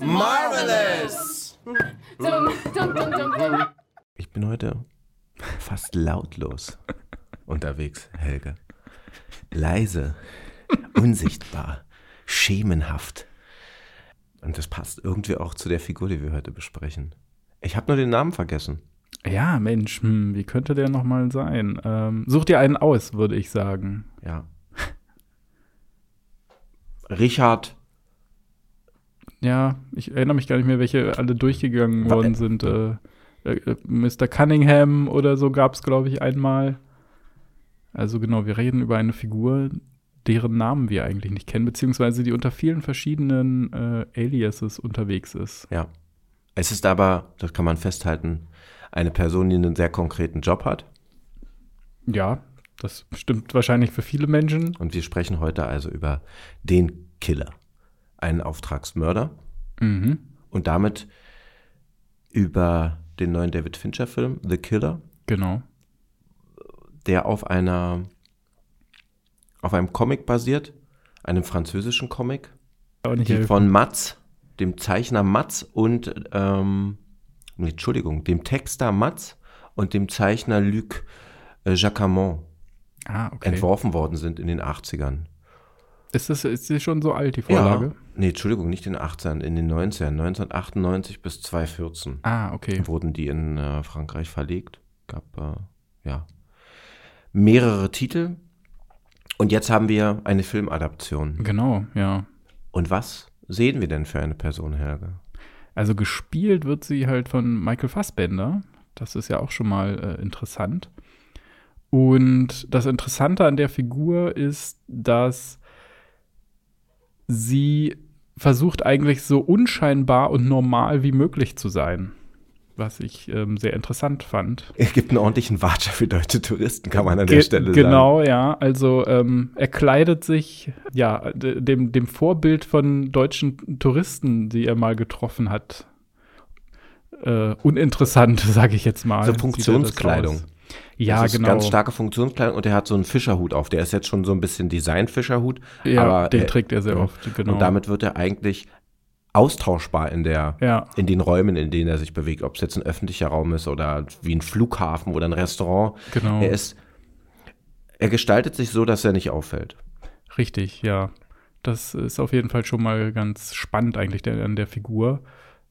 Marvelous! Ich bin heute fast lautlos unterwegs, Helge. Leise, unsichtbar, schemenhaft. Und das passt irgendwie auch zu der Figur, die wir heute besprechen. Ich habe nur den Namen vergessen. Ja, Mensch, hm, wie könnte der nochmal sein? Ähm, such dir einen aus, würde ich sagen. Ja. Richard. Ja, ich erinnere mich gar nicht mehr, welche alle durchgegangen worden sind. Äh, äh, Mr. Cunningham oder so gab es, glaube ich, einmal. Also genau, wir reden über eine Figur, deren Namen wir eigentlich nicht kennen, beziehungsweise die unter vielen verschiedenen äh, Aliases unterwegs ist. Ja. Es ist aber, das kann man festhalten, eine Person, die einen sehr konkreten Job hat. Ja, das stimmt wahrscheinlich für viele Menschen. Und wir sprechen heute also über den Killer. Einen Auftragsmörder. Mhm. Und damit über den neuen David Fincher-Film, The Killer, Genau. der auf einer auf einem Comic basiert, einem französischen Comic, die helfen. von Matz, dem Zeichner Matz und ähm, nee, Entschuldigung, dem Texter Matz und dem Zeichner Luc äh, Jacquemont ah, okay. entworfen worden sind in den 80ern. Ist das ist die schon so alt, die Vorlage? Ja, nee, Entschuldigung, nicht in den 80ern, in den 90ern, 1998 bis 2014 Ah, okay. wurden die in äh, Frankreich verlegt. Gab äh, ja mehrere Titel. Und jetzt haben wir eine Filmadaption. Genau, ja. Und was sehen wir denn für eine Person, Helge? Also gespielt wird sie halt von Michael Fassbender. Das ist ja auch schon mal äh, interessant. Und das Interessante an der Figur ist, dass sie versucht eigentlich so unscheinbar und normal wie möglich zu sein. Was ich ähm, sehr interessant fand. Es gibt einen ordentlichen Watscher für deutsche Touristen, kann man an der Ge- Stelle sagen. Genau, ja. Also ähm, er kleidet sich ja dem, dem Vorbild von deutschen Touristen, die er mal getroffen hat. Äh, uninteressant, sage ich jetzt mal. So Funktionskleidung. Ja, das ist genau. ganz starke Funktionskleidung und er hat so einen Fischerhut auf. Der ist jetzt schon so ein bisschen Design-Fischerhut. ja, aber den er- trägt er sehr oft, genau. Und damit wird er eigentlich austauschbar in der ja, in den Räumen, in denen er sich bewegt, ob es jetzt ein öffentlicher Raum ist oder wie ein Flughafen oder ein Restaurant. genau. Er ist, er gestaltet sich so, dass er nicht auffällt. Richtig, ja. Das ist auf jeden Fall schon mal ganz spannend eigentlich der, an der Figur.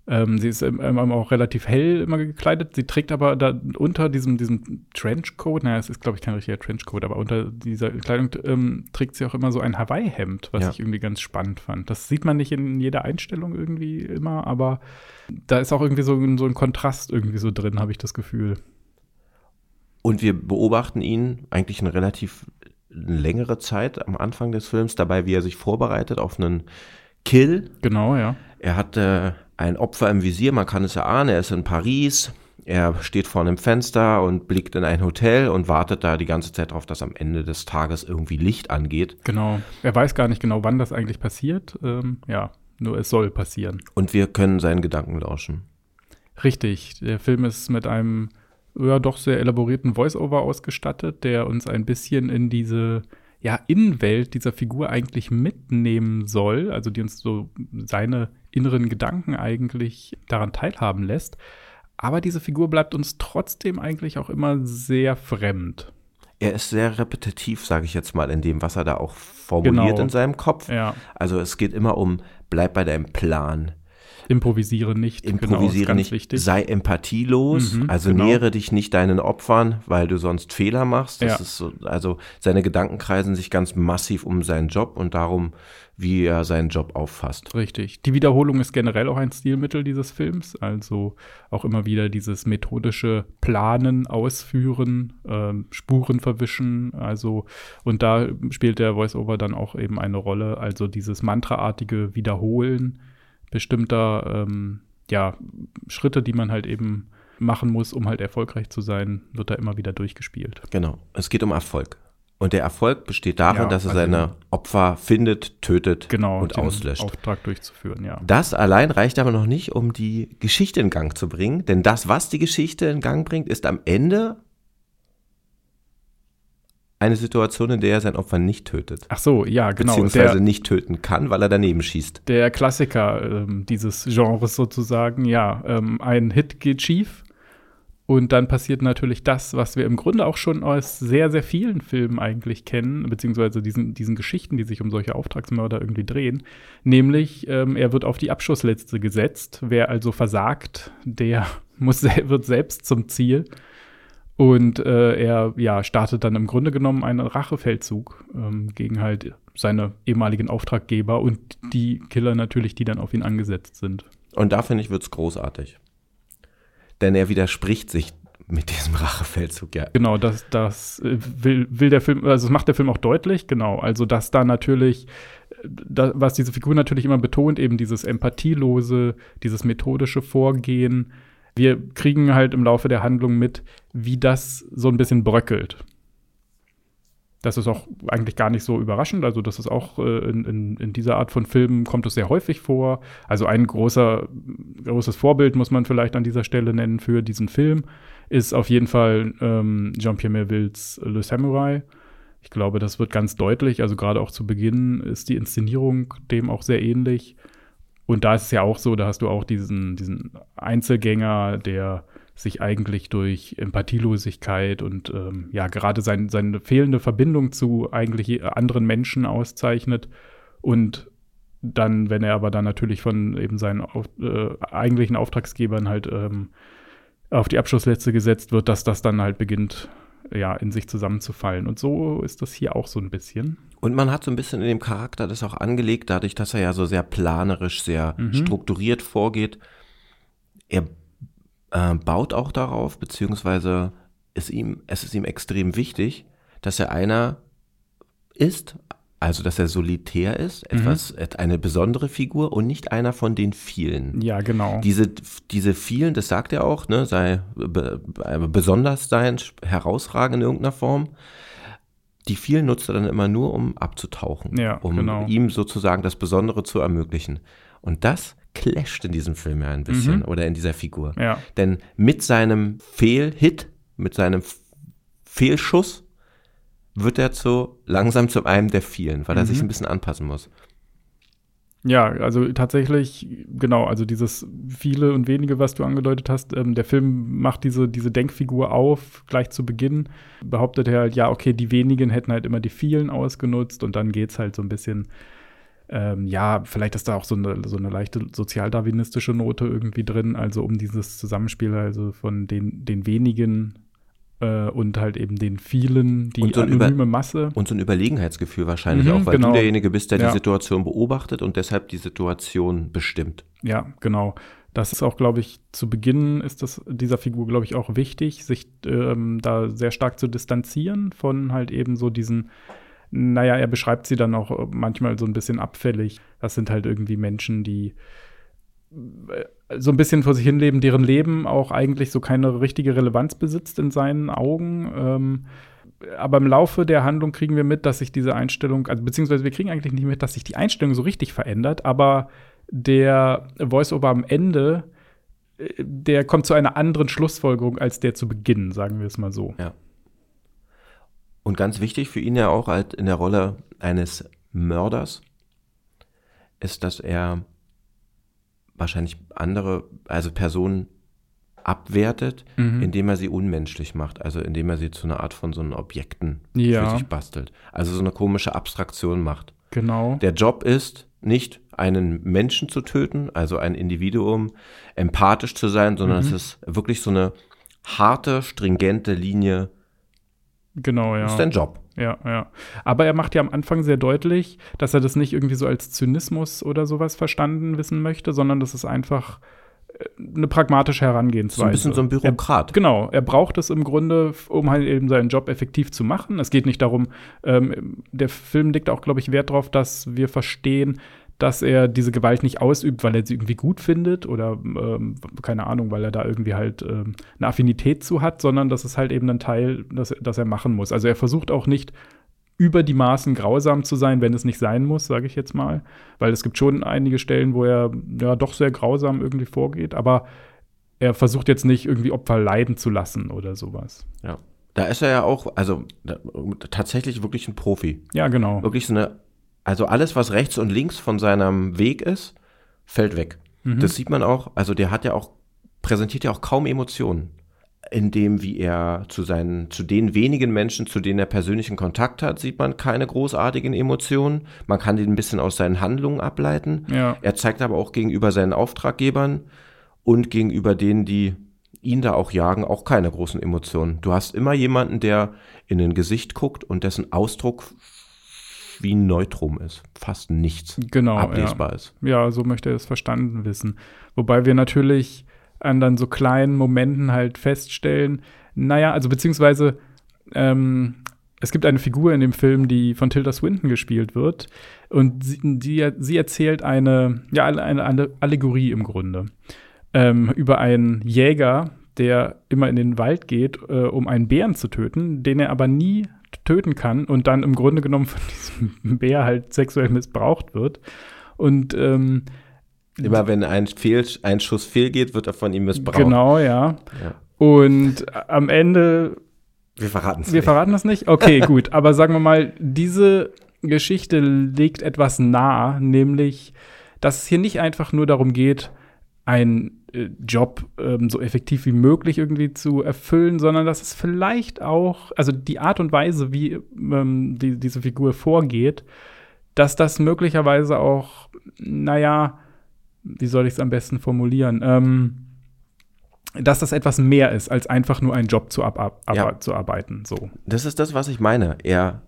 Ähm, sie ist ähm, auch relativ hell immer gekleidet. Sie trägt aber da unter diesem, diesem Trenchcoat, naja, es ist, glaube ich, kein richtiger Trenchcoat, aber unter dieser Kleidung ähm, trägt sie auch immer so ein Hawaii-Hemd, was Ja. ich irgendwie ganz spannend fand. Das sieht man nicht in jeder Einstellung irgendwie immer, aber da ist auch irgendwie so, ein- so ein Kontrast irgendwie so drin, habe ich das Gefühl. Und wir beobachten ihn eigentlich eine relativ längere Zeit am Anfang des Films dabei, wie er sich vorbereitet auf einen Kill. Genau, ja. Er hat äh, ein Opfer im Visier, man kann es erahnen, er ist in Paris. Er steht vor einem Fenster und blickt in ein Hotel und wartet da die ganze Zeit darauf, dass am Ende des Tages irgendwie Licht angeht. Genau. Er weiß gar nicht genau, wann das eigentlich passiert. Ähm, ja, nur es soll passieren. Und wir können seinen Gedanken lauschen. Richtig, der Film ist mit einem ja doch sehr elaborierten Voice-Over ausgestattet, der uns ein bisschen in diese ja, Innenwelt dieser Figur eigentlich mitnehmen soll, also die uns so seine inneren Gedanken eigentlich daran teilhaben lässt. Aber diese Figur bleibt uns trotzdem eigentlich auch immer sehr fremd. Er ist sehr repetitiv, sage ich jetzt mal, in dem, was er da auch formuliert Genau. in seinem Kopf. Ja, Also es geht immer um, bleib bei deinem Plan, improvisiere nicht. genau, improvisiere ganz nicht, wichtig. sei empathielos, Mhm, also genau. nähere dich nicht deinen Opfern, weil du sonst Fehler machst. Das Ja. ist so, also seine Gedanken kreisen sich ganz massiv um seinen Job und darum, wie er seinen Job auffasst. Richtig. Die Wiederholung ist generell auch ein Stilmittel dieses Films. Also auch immer wieder dieses methodische Planen, Ausführen, ähm, Spuren verwischen. Also, und da spielt der Voice-Over dann auch eben eine Rolle. Also dieses mantraartige Wiederholen bestimmter ähm, ja, Schritte, die man halt eben machen muss, um halt erfolgreich zu sein, wird da immer wieder durchgespielt. Genau. Es geht um Erfolg. Und der Erfolg besteht darin, Ja, dass er also- seine Opfer findet, tötet Genau, und den auslöscht. Auftrag durchzuführen, ja. Das allein reicht aber noch nicht, um die Geschichte in Gang zu bringen, denn das, was die Geschichte in Gang bringt, ist am Ende eine Situation, in der er sein Opfer nicht tötet. Ach so, ja, genau. beziehungsweise Der, nicht töten kann, weil er daneben schießt. der Klassiker ähm, dieses Genres sozusagen, ja, ähm, ein Hit geht schief und dann passiert natürlich das, was wir im Grunde auch schon aus sehr, sehr vielen Filmen eigentlich kennen, beziehungsweise diesen, diesen Geschichten, die sich um solche Auftragsmörder irgendwie drehen, nämlich ähm, er wird auf die Abschussliste gesetzt. Wer also versagt, der muss, wird selbst zum Ziel. Und äh, er ja, startet dann im Grunde genommen einen Rachefeldzug ähm, gegen halt seine ehemaligen Auftraggeber und die Killer natürlich, die dann auf ihn angesetzt sind. Und da finde ich, wird's großartig. Denn er widerspricht sich mit diesem Rachefeldzug, ja. Genau, das, das äh, will, will der Film, also das macht der Film auch deutlich, genau. Also, dass da natürlich, da, was diese Figur natürlich immer betont, eben dieses empathielose, dieses methodische Vorgehen. Wir kriegen halt im Laufe der Handlung mit, wie das so ein bisschen bröckelt. Das ist auch eigentlich gar nicht so überraschend. Also, das ist auch äh, in, in, in dieser Art von Filmen kommt es sehr häufig vor. Also ein großer, großes Vorbild muss man vielleicht an dieser Stelle nennen für diesen Film, ist auf jeden Fall ähm, Jean-Pierre Melvilles Le Samurai. Ich glaube, das wird ganz deutlich. Also gerade auch zu Beginn ist die Inszenierung dem auch sehr ähnlich. Und da ist es ja auch so, da hast du auch diesen, diesen Einzelgänger, der sich eigentlich durch Empathielosigkeit und ähm, ja, gerade sein, seine fehlende Verbindung zu eigentlich anderen Menschen auszeichnet. Und dann, wenn er aber dann natürlich von eben seinen auf, äh, eigentlichen Auftragsgebern halt ähm, auf die Abschlussliste gesetzt wird, dass das dann halt beginnt, ja, in sich zusammenzufallen. Und so ist das hier auch so ein bisschen. Und man hat so ein bisschen in dem Charakter das auch angelegt, dadurch, dass er ja so sehr planerisch, sehr Mhm. strukturiert vorgeht. Er äh, baut auch darauf, beziehungsweise ist ihm, es ist ihm extrem wichtig, dass er einer ist, also dass er solitär ist, Mhm. etwas, eine besondere Figur und nicht einer von den vielen. Ja, genau. Diese, diese vielen, das sagt er auch, ne, sei be, be, besonders sein, herausragen in irgendeiner Form. Die vielen nutzt er dann immer nur, um abzutauchen, Ja, um genau. ihm sozusagen das Besondere zu ermöglichen. Und das clasht in diesem Film ja ein bisschen Mhm. oder in dieser Figur. ja. Denn mit seinem Fehlhit, mit seinem Fehlschuss, wird er zu langsam zu einem der vielen, weil er Mhm. sich ein bisschen anpassen muss. Ja, also tatsächlich, genau, also dieses viele und wenige, was du angedeutet hast, ähm, der Film macht diese, diese Denkfigur auf, gleich zu Beginn, behauptet er halt, ja, okay, die wenigen hätten halt immer die vielen ausgenutzt und dann geht's halt so ein bisschen, ähm, ja, vielleicht ist da auch so eine, so eine leichte sozialdarwinistische Note irgendwie drin, also um dieses Zusammenspiel also von den, den wenigen äh, und halt eben den vielen, die so ein Über- anonyme Masse. Und so ein Überlegenheitsgefühl wahrscheinlich Mhm, auch, weil genau. du derjenige bist, der Ja. die Situation beobachtet und deshalb die Situation bestimmt. Ja, genau. Das ist auch, glaube ich, zu Beginn ist das dieser Figur, glaube ich, auch wichtig, sich ähm, da sehr stark zu distanzieren von halt eben so diesen, naja, er beschreibt sie dann auch äh, manchmal so ein bisschen abfällig. Das sind halt irgendwie Menschen, die so ein bisschen vor sich hinleben, deren Leben auch eigentlich so keine richtige Relevanz besitzt in seinen Augen. Ähm, aber im Laufe der Handlung kriegen wir mit, dass sich diese Einstellung, also beziehungsweise wir kriegen eigentlich nicht mit, dass sich die Einstellung so richtig verändert, aber der Voice-Over am Ende, äh, der kommt zu einer anderen Schlussfolgerung als der zu Beginn, sagen wir es mal so. Und ganz wichtig für ihn ja auch halt in der Rolle eines Mörders ist, dass er wahrscheinlich andere, also Personen abwertet, Mhm. indem er sie unmenschlich macht, also indem er sie zu einer Art von so einen Objekten Ja. für sich bastelt. Also so eine komische Abstraktion macht. Genau. Der Job ist nicht einen Menschen zu töten, also ein Individuum, empathisch zu sein, sondern Mhm. es ist wirklich so eine harte, stringente Linie. Genau, ja. Das ist dein Job. Ja, ja. Aber er macht ja am Anfang sehr deutlich, dass er das nicht irgendwie so als Zynismus oder sowas verstanden wissen möchte, sondern das ist einfach äh, eine pragmatische Herangehensweise. So ein bisschen so ein Bürokrat. Er, genau, er braucht es im Grunde, um halt eben seinen Job effektiv zu machen. Es geht nicht darum, ähm, der Film legt auch, glaube ich, Wert darauf, dass wir verstehen, dass er diese Gewalt nicht ausübt, weil er sie irgendwie gut findet oder ähm, keine Ahnung, weil er da irgendwie halt ähm, eine Affinität zu hat, sondern das ist halt eben ein Teil, das, das er machen muss. Also er versucht auch nicht über die Maßen grausam zu sein, wenn es nicht sein muss, sage ich jetzt mal. Weil es gibt schon einige Stellen, wo er ja doch sehr grausam irgendwie vorgeht, aber er versucht jetzt nicht irgendwie Opfer leiden zu lassen oder sowas. Ja. Da ist er ja auch, also da, tatsächlich wirklich ein Profi. Ja, genau. Wirklich so eine, also alles, was rechts und links von seinem Weg ist, fällt weg. Mhm. Das sieht man auch, also der hat ja auch, präsentiert ja auch kaum Emotionen. In dem, wie er zu seinen, zu den wenigen Menschen, zu denen er persönlichen Kontakt hat, sieht man keine großartigen Emotionen. Man kann den ein bisschen aus seinen Handlungen ableiten. Ja. Er zeigt aber auch gegenüber seinen Auftraggebern und gegenüber denen, die ihn da auch jagen, auch keine großen Emotionen. Du hast immer jemanden, der in ein Gesicht guckt und dessen Ausdruck wie ein Neutrum ist. Fast nichts Genau. ablesbar ja. ist. Ja, so möchte er es verstanden wissen. Wobei wir natürlich an dann so kleinen Momenten halt feststellen, naja, also beziehungsweise ähm, es gibt eine Figur in dem Film, die von Tilda Swinton gespielt wird und sie, die, sie erzählt eine, ja, eine, eine Allegorie im Grunde ähm, über einen Jäger, der immer in den Wald geht, äh, um einen Bären zu töten, den er aber nie töten kann und dann im Grunde genommen von diesem Bär halt sexuell missbraucht wird. Und ähm, Immer wenn ein, Fehl, ein Schuss fehlgeht, wird er von ihm missbraucht. genau, ja. Ja. Und am Ende Wir verraten es Wir nicht. verraten das nicht? Okay, gut. Aber sagen wir mal, diese Geschichte legt etwas nahe, nämlich, dass es hier nicht einfach nur darum geht, äh, Job ähm, so effektiv wie möglich irgendwie zu erfüllen, sondern dass es vielleicht auch, also die Art und Weise, wie ähm, die, diese Figur vorgeht, dass das möglicherweise auch, naja, wie soll ich es am besten formulieren? Ähm, dass das etwas mehr ist, als einfach nur einen Job zu, ab, ab, Ja. zu arbeiten. So. Das ist das, was ich meine. Er,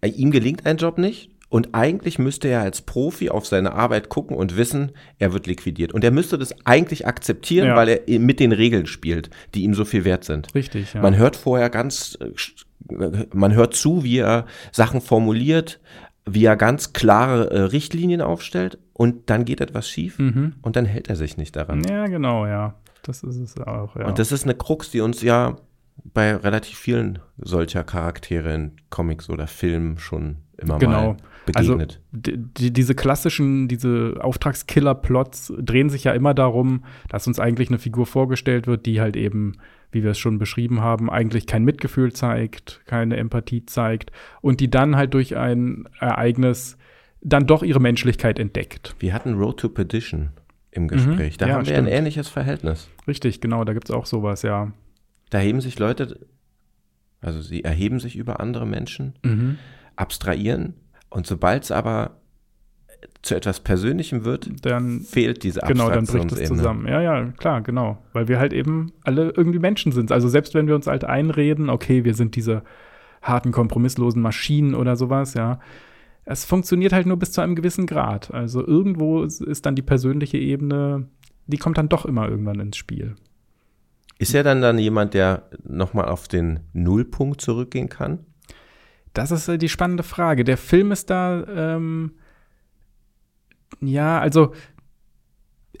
äh, ihm gelingt ein Job nicht und eigentlich müsste er als Profi auf seine Arbeit gucken und wissen, er wird liquidiert. Und er müsste das eigentlich akzeptieren, Ja. weil er mit den Regeln spielt, die ihm so viel wert sind. Richtig, ja. Man hört vorher ganz, äh, äh, man hört zu, wie er Sachen formuliert, wie er ganz klare äh, Richtlinien aufstellt und dann geht etwas schief mhm. und dann hält er sich nicht daran. Ja, genau, ja. Das ist es auch, ja. Und das ist eine Krux, die uns ja bei relativ vielen solcher Charaktere in Comics oder Filmen schon immer Genau. mal begegnet. die, die, diese klassischen, diese Auftragskiller-Plots drehen sich ja immer darum, dass uns eigentlich eine Figur vorgestellt wird, die halt eben, wie wir es schon beschrieben haben, eigentlich kein Mitgefühl zeigt, keine Empathie zeigt und die dann halt durch ein Ereignis dann doch ihre Menschlichkeit entdeckt. wir hatten Road to Perdition im Gespräch. Da Mhm. Ja, haben wir stimmt. ein ähnliches Verhältnis. Richtig, genau, da gibt es auch sowas, ja. Da heben sich Leute, also sie erheben sich über andere Menschen, Mhm. Abstrahieren und sobald es aber zu etwas Persönlichem wird, Dann fehlt diese Genau, dann bricht es zusammen. Ja, ja, klar, genau. Weil wir halt eben alle irgendwie Menschen sind. Also selbst wenn wir uns halt einreden, okay, wir sind diese harten, kompromisslosen Maschinen oder sowas, ja. Es funktioniert halt nur bis zu einem gewissen Grad. Also irgendwo ist- ist dann die persönliche Ebene, die kommt dann doch immer irgendwann ins Spiel. Ist er dann dann jemand, der nochmal auf den Nullpunkt zurückgehen kann? Das ist äh, die spannende Frage. Der Film ist da, ähm, ja, also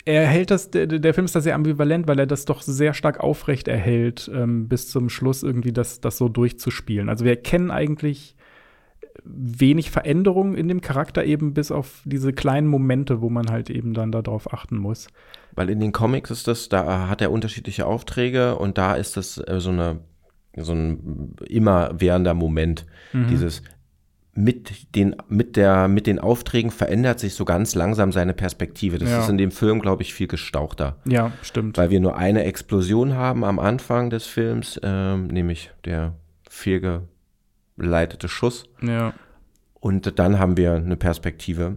er hält das, der, der Film ist da sehr ambivalent, weil er das doch sehr stark aufrecht erhält, ähm, bis zum Schluss irgendwie das, das so durchzuspielen. Also wir erkennen eigentlich wenig Veränderung in dem Charakter eben bis auf diese kleinen Momente, wo man halt eben dann darauf achten muss. Weil in den Comics ist das, da hat er unterschiedliche Aufträge und da ist das äh, so eine so ein immerwährender Moment. Mhm. Dieses mit den, mit, der, mit den Aufträgen verändert sich so ganz langsam seine Perspektive. Das Ja. ist in dem Film, glaube ich, viel gestauchter. Ja, stimmt. Weil wir nur eine Explosion haben am Anfang des Films, ähm, nämlich der fehlgeleitete Schuss. Ja, Und dann haben wir eine Perspektive,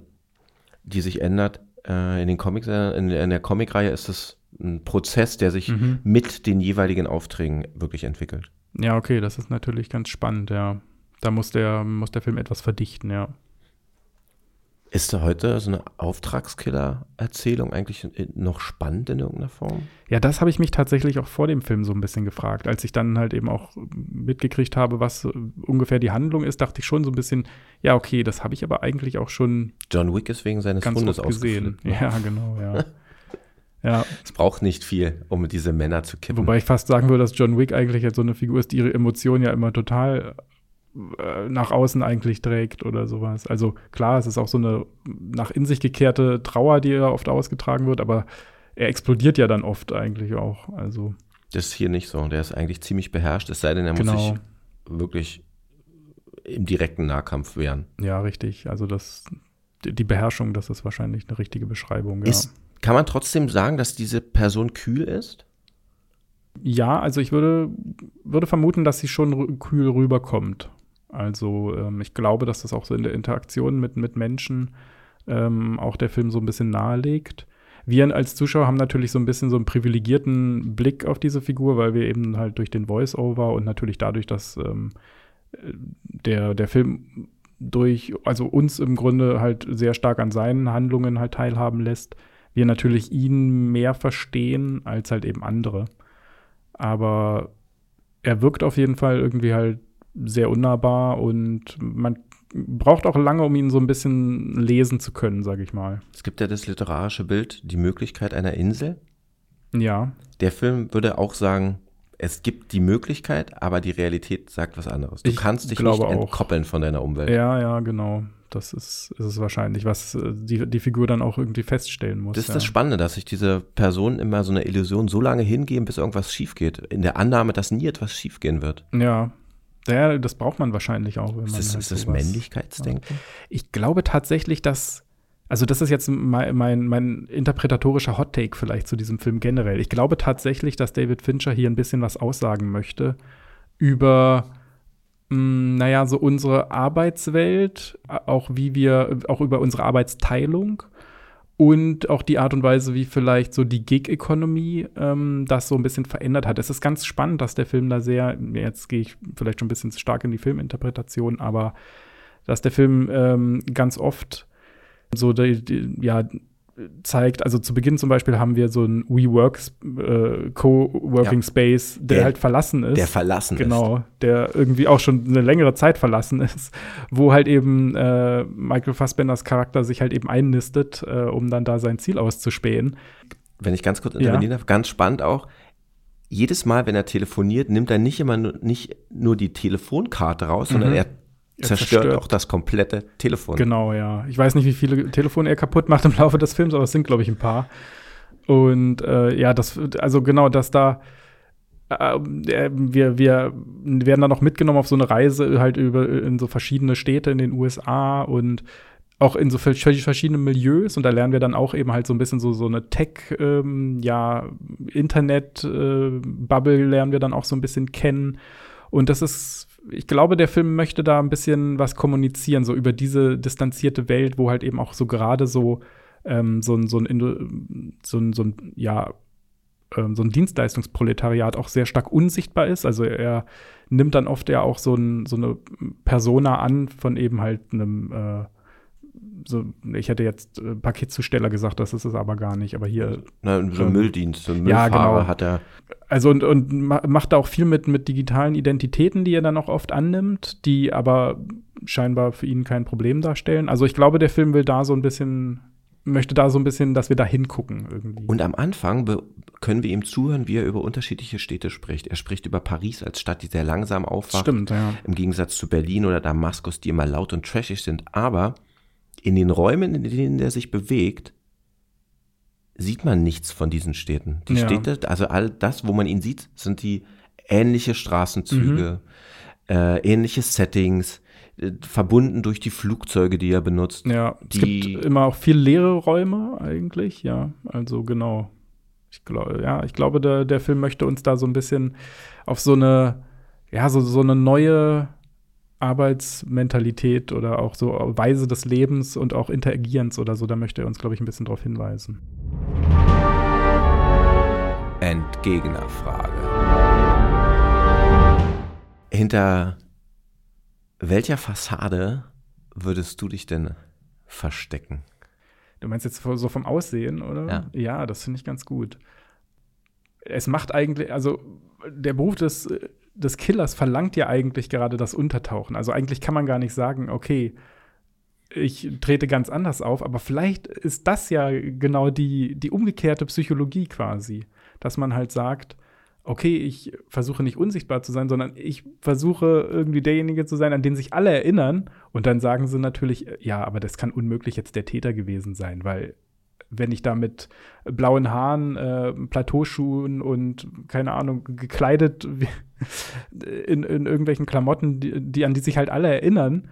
die sich ändert. Äh, in den Comics, äh, in, in der Comicreihe ist es ein Prozess, der sich Mhm. mit den jeweiligen Aufträgen wirklich entwickelt. Ja, okay, das ist natürlich ganz spannend, ja. Da muss der, muss der Film etwas verdichten, ja. Ist da heute so eine Auftragskiller-Erzählung eigentlich noch spannend in irgendeiner Form? Ja, das habe ich mich tatsächlich auch vor dem Film so ein bisschen gefragt. Als ich dann halt eben auch mitgekriegt habe, was äh, ungefähr die Handlung ist, dachte ich schon so ein bisschen, ja, okay, das habe ich aber eigentlich auch schon John Wick ist wegen seines ganz Hundes oft gesehen. ausgeflippt. ne? Ja, genau, ja. ja, Es braucht nicht viel, um diese Männer zu kippen. wobei ich fast sagen würde, dass John Wick eigentlich jetzt so eine Figur ist, die ihre Emotionen ja immer total äh, nach außen eigentlich trägt oder sowas. Also klar, es ist auch so eine nach in sich gekehrte Trauer, die ja oft ausgetragen wird, aber er explodiert ja dann oft eigentlich auch. Also das ist hier nicht so. Der ist eigentlich ziemlich beherrscht, es sei denn, er genau. muss sich wirklich im direkten Nahkampf wehren. Ja, richtig. Also das, die Beherrschung, das ist wahrscheinlich eine richtige Beschreibung. Ja. Kann man trotzdem sagen, dass diese Person kühl ist? Ja, also ich würde, würde vermuten, dass sie schon kühl rüberkommt. Also ähm, ich glaube, dass das auch so in der Interaktion mit, mit Menschen ähm, auch der Film so ein bisschen nahelegt. Wir als Zuschauer haben natürlich so ein bisschen so einen privilegierten Blick auf diese Figur, weil wir eben halt durch den Voice-Over und natürlich dadurch, dass ähm, der, der Film durch, also uns im Grunde halt sehr stark an seinen Handlungen halt teilhaben lässt, wir natürlich ihn mehr verstehen als halt eben andere. Aber er wirkt auf jeden Fall irgendwie halt sehr unnahbar und man braucht auch lange, um ihn so ein bisschen lesen zu können, sage ich mal. Es gibt ja das literarische Bild, die Möglichkeit einer Insel. Ja. Der Film würde auch sagen, es gibt die Möglichkeit, aber die Realität sagt was anderes. Du ich kannst dich nicht entkoppeln von deiner Umwelt. Ja, ja, genau. Das ist, ist es wahrscheinlich, was äh, die, die Figur dann auch irgendwie feststellen muss. Das ist ja. das Spannende, dass sich diese Personen immer so eine Illusion so lange hingeben, bis irgendwas schief geht. In der Annahme, dass nie etwas schief gehen wird. Ja, ja, das braucht man wahrscheinlich auch. Wenn ist das, halt ist das Männlichkeitsdenken? Ich glaube tatsächlich, dass, also das ist jetzt mein, mein, mein interpretatorischer Hot-Take vielleicht zu diesem Film generell. Ich glaube tatsächlich, dass David Fincher hier ein bisschen was aussagen möchte über, hm, naja, so unsere Arbeitswelt, auch wie wir, auch über unsere Arbeitsteilung und auch die Art und Weise, wie vielleicht so die Gig-Economy ähm, das so ein bisschen verändert hat. Es ist ganz spannend, dass der Film da sehr, jetzt gehe ich vielleicht schon ein bisschen stark in die Filminterpretation, aber dass der Film ähm, ganz oft so die, die, ja zeigt, also zu Beginn zum Beispiel haben wir so ein WeWork äh, Co-working ja. Space, der, der, halt verlassen ist. Der verlassen genau, ist. Genau, der irgendwie auch schon eine längere Zeit verlassen ist, wo halt eben äh, Michael Fassbenders Charakter sich halt eben einnistet, äh, um dann da sein Ziel auszuspähen. Wenn ich ganz kurz intervenieren ja. darf, ganz spannend auch. Jedes Mal, wenn er telefoniert, nimmt er nicht immer nur, nicht nur die Telefonkarte raus, mhm. sondern er zerstört, zerstört, auch das komplette Telefon. Genau, ja. Ich weiß nicht, wie viele Telefone er kaputt macht im Laufe des Films, aber es sind, glaube ich, ein paar. Und äh, ja, das, also genau, dass da äh, wir, wir werden dann noch mitgenommen auf so eine Reise halt über in so verschiedene Städte in den USA und auch in so verschiedene Milieus und da lernen wir dann auch eben halt so ein bisschen so, so eine Tech, ähm, ja, Internet-Bubble äh, lernen wir dann auch so ein bisschen kennen. Und das ist ich glaube, der Film möchte da ein bisschen was kommunizieren, so über diese distanzierte Welt, wo halt eben auch so gerade so, ähm, so, ein, so, ein, so, ein, so ein, ja, ähm, so ein Dienstleistungsproletariat auch sehr stark unsichtbar ist. Also er nimmt dann oft ja auch so, ein, so eine Persona an von eben halt einem äh, so, ich hätte jetzt äh, Paketzusteller gesagt, das ist es aber gar nicht, aber hier. Na, so ein ähm, Mülldienst, so ein Müllfahrer ja, genau. hat er. Also und, und macht da auch viel mit, mit digitalen Identitäten, die er dann auch oft annimmt, die aber scheinbar für ihn kein Problem darstellen. Also ich glaube, der Film will da so ein bisschen, möchte da so ein bisschen, dass wir da hingucken irgendwie. Und am Anfang können wir ihm zuhören, wie er über unterschiedliche Städte spricht. Er spricht über Paris als Stadt, die sehr langsam aufwacht. Stimmt, ja. Im Gegensatz zu Berlin oder Damaskus, die immer laut und trashig sind. Aber in den Räumen, in denen er sich bewegt, sieht man nichts von diesen Städten. Die ja. Städte, also all das, wo man ihn sieht, sind die ähnliche Straßenzüge, mhm. äh, ähnliche Settings, äh, verbunden durch die Flugzeuge, die er benutzt. Ja, es gibt immer auch viel leere Räume eigentlich, ja. Also genau. Ich glaube, ja, ich glaube, der, der Film möchte uns da so ein bisschen auf so eine, ja, so, so eine neue Arbeitsmentalität oder auch so Weise des Lebens und auch Interagierens oder so, da möchte er uns, glaube ich, ein bisschen darauf hinweisen. Entgegnerfrage. Hinter welcher Fassade würdest du dich denn verstecken? Du meinst jetzt so vom Aussehen, oder? Ja, ja das finde ich ganz gut. Es macht eigentlich, also der Beruf des des Killers verlangt ja eigentlich gerade das Untertauchen. Also eigentlich kann man gar nicht sagen, okay, ich trete ganz anders auf, aber vielleicht ist das ja genau die, die umgekehrte Psychologie quasi, dass man halt sagt, okay, ich versuche nicht unsichtbar zu sein, sondern ich versuche irgendwie derjenige zu sein, an den sich alle erinnern. Und dann sagen sie natürlich, ja, aber das kann unmöglich jetzt der Täter gewesen sein, weil wenn ich da mit blauen Haaren, äh, Plateauschuhen und keine Ahnung, gekleidet in, in irgendwelchen Klamotten, die, die, an die sich halt alle erinnern,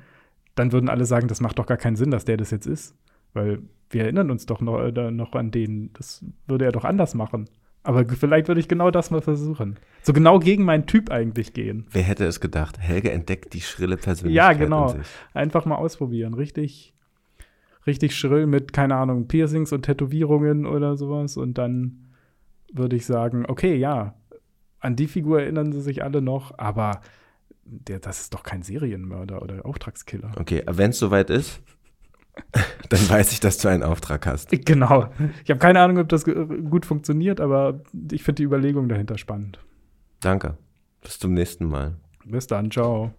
dann würden alle sagen, das macht doch gar keinen Sinn, dass der das jetzt ist. Weil wir erinnern uns doch noch, äh, noch an den. Das würde er doch anders machen. Aber vielleicht würde ich genau das mal versuchen. So genau gegen meinen Typ eigentlich gehen. Wer hätte es gedacht? Helge entdeckt die schrille Persönlichkeit. Ja, genau. Einfach mal ausprobieren. Richtig, richtig schrill mit, keine Ahnung, Piercings und Tätowierungen oder sowas. Und dann würde ich sagen, okay, ja, an die Figur erinnern sie sich alle noch, aber der, das ist doch kein Serienmörder oder Auftragskiller. Okay, wenn es soweit ist, Dann weiß ich, dass du einen Auftrag hast. Genau. Ich habe keine Ahnung, ob das gut funktioniert, aber ich finde die Überlegung dahinter spannend. Danke. Bis zum nächsten Mal. Bis dann. Ciao.